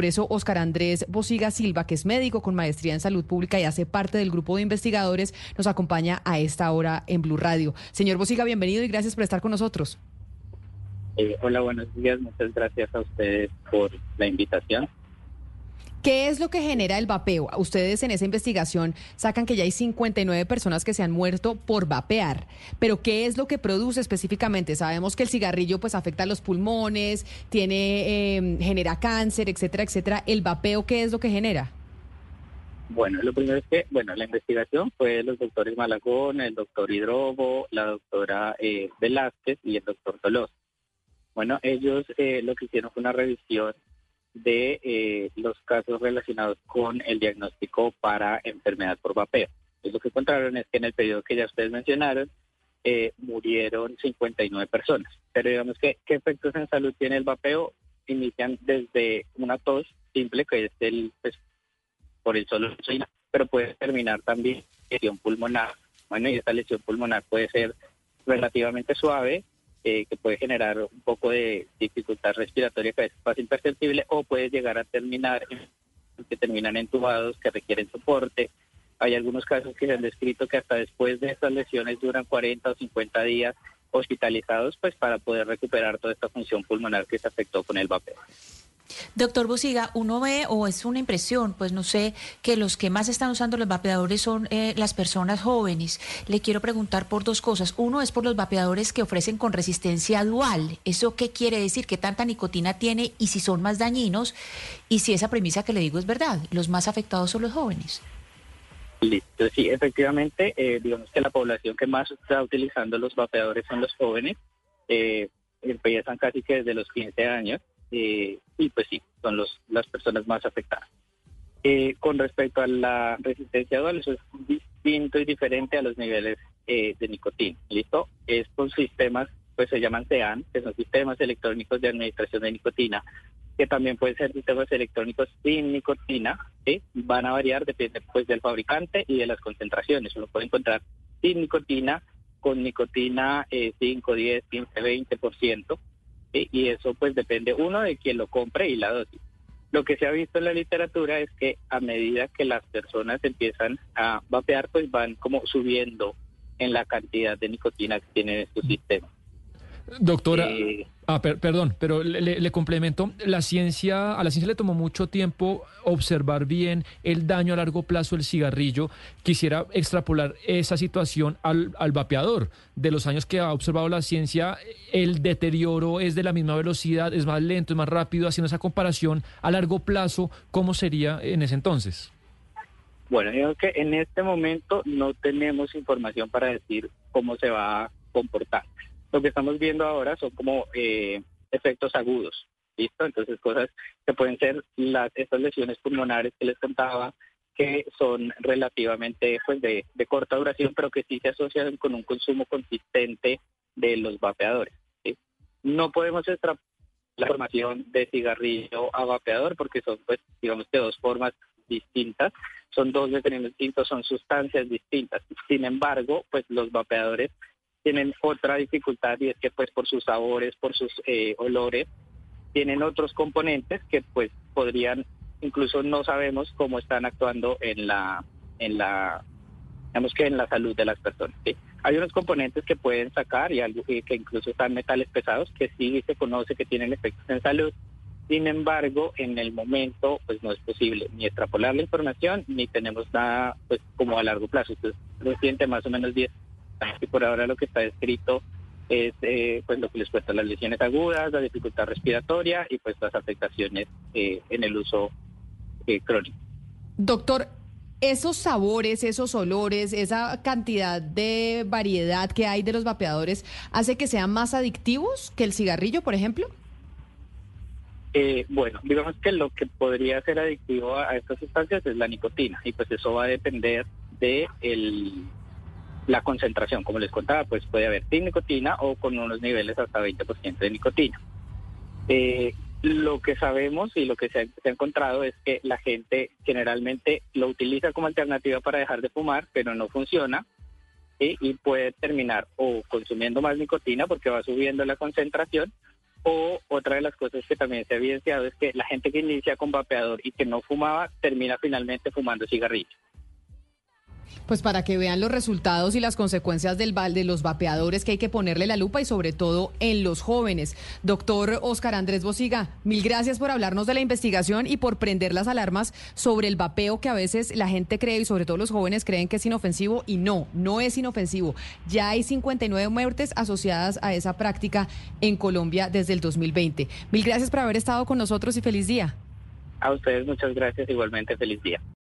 Por eso, Oscar Andrés Bosiga Silva, que es médico con maestría en salud pública y hace parte del grupo de investigadores, nos acompaña a esta hora en Blue Radio. Señor Bosiga, bienvenido y gracias por estar con nosotros. Eh, hola, buenos días. Muchas gracias a ustedes por la invitación. ¿Qué es lo que genera el vapeo? Ustedes en esa investigación sacan que ya hay 59 personas que se han muerto por vapear, pero ¿qué es lo que produce específicamente? Sabemos que el cigarrillo pues afecta los pulmones, tiene em, genera cáncer, etcétera, etcétera. ¿El vapeo qué es lo que genera? Bueno, lo primero es que, bueno, la investigación fue los doctores Malagón, el doctor Hidrobo, la doctora eh, Velázquez y el doctor Tolosa. Bueno, ellos eh, lo que hicieron fue una revisión de eh, los casos relacionados con el diagnóstico para enfermedad por vapeo. lo que encontraron es que en el periodo que ya ustedes mencionaron, eh, murieron 59 personas. Pero digamos que, ¿qué efectos en salud tiene el vapeo? Inician desde una tos simple, que es el, pues, por el solo pero puede terminar también lesión pulmonar. Bueno, y esta lesión pulmonar puede ser relativamente suave eh, que puede generar un poco de dificultad respiratoria que es fácil o puede llegar a terminar que terminan entubados, que requieren soporte. Hay algunos casos que se han descrito que hasta después de estas lesiones duran 40 o 50 días hospitalizados pues para poder recuperar toda esta función pulmonar que se afectó con el vapeo. Doctor Busiga, uno ve, o es una impresión, pues no sé, que los que más están usando los vapeadores son eh, las personas jóvenes. Le quiero preguntar por dos cosas. Uno es por los vapeadores que ofrecen con resistencia dual. ¿Eso qué quiere decir? ¿Qué tanta nicotina tiene y si son más dañinos? Y si esa premisa que le digo es verdad, los más afectados son los jóvenes. Listo, sí, efectivamente, eh, digamos que la población que más está utilizando los vapeadores son los jóvenes. Eh, empiezan casi que desde los 15 años eh, y pues sí, son los, las personas más afectadas. Eh, con respecto a la resistencia dual, eso es distinto y diferente a los niveles eh, de nicotina. ¿Listo? Estos sistemas pues se llaman SEAN, que son sistemas electrónicos de administración de nicotina, que también pueden ser sistemas electrónicos sin nicotina, que van a variar, depende pues del fabricante y de las concentraciones. Uno puede encontrar sin nicotina, con nicotina 5, 10, 15, 20%, y eso pues depende uno de quien lo compre y la dosis. Lo que se ha visto en la literatura es que a medida que las personas empiezan a vapear, pues van como subiendo en la cantidad de nicotina que tienen estos sistemas. Doctora, eh, ah, perdón, pero le, complemento, la ciencia, a la ciencia le tomó mucho tiempo observar bien el daño a largo plazo del cigarrillo. Quisiera extrapolar esa situación al, al vapeador. De los años que ha observado la ciencia, el deterioro es de la misma velocidad, es más lento, es más rápido, haciendo esa comparación a largo plazo, ¿cómo sería en ese entonces? Bueno, digo que en este momento no tenemos información para decir cómo se va a comportar lo que estamos viendo ahora son como eh, efectos agudos, ¿listo? Entonces cosas que pueden ser las estas lesiones pulmonares que les contaba, que son relativamente pues de, corta duración, pero que sí se asocian con un consumo consistente de los vapeadores. No podemos extrapolar la formación de cigarrillo a vapeador porque son pues digamos que dos formas distintas, son dos mecanismos distintos, son sustancias distintas. Sin embargo, pues los vapeadores tienen otra dificultad y es que pues por sus sabores, por sus eh, olores, tienen otros componentes que pues podrían, incluso no sabemos cómo están actuando en la, en la, digamos que en la salud de las personas. Hay unos componentes que pueden sacar y algo que, incluso están metales pesados que sí se conoce que tienen efectos en salud. Sin embargo, en el momento, pues no es posible ni extrapolar la información ni tenemos nada, pues como a largo plazo. Entonces, reciente, más o menos 10 y por ahora lo que está escrito es eh, pues lo que les cuesta las lesiones agudas, la dificultad respiratoria y pues las afectaciones eh, en el uso eh, crónico. Doctor, esos sabores, esos olores, esa cantidad de variedad que hay de los vapeadores, ¿hace que sean más adictivos que el cigarrillo, por ejemplo? bueno, digamos que lo que podría ser adictivo a, a estas sustancias es la nicotina y pues eso va a depender de el la concentración, como les contaba, pues puede haber sin nicotina o con unos niveles hasta 20% de nicotina. Eh, lo que sabemos y lo que se ha, encontrado es que la gente generalmente lo utiliza como alternativa para dejar de fumar, pero no funciona y puede terminar o consumiendo más nicotina porque va subiendo la concentración O otra de las cosas que también se ha evidenciado es que la gente que inicia con vapeador y que no fumaba termina finalmente fumando cigarrillos. Pues para que vean los resultados y las consecuencias del de los vapeadores que hay que ponerle la lupa y sobre todo en los jóvenes. Doctor Oscar Andrés Bosiga, mil gracias por hablarnos de la investigación y por prender las alarmas sobre el vapeo que a veces la gente cree y sobre todo los jóvenes creen que es inofensivo y no, no es inofensivo. Ya hay 59 muertes asociadas a esa práctica en Colombia desde el 2020. Mil gracias por haber estado con nosotros y feliz día. A ustedes muchas gracias, igualmente feliz día.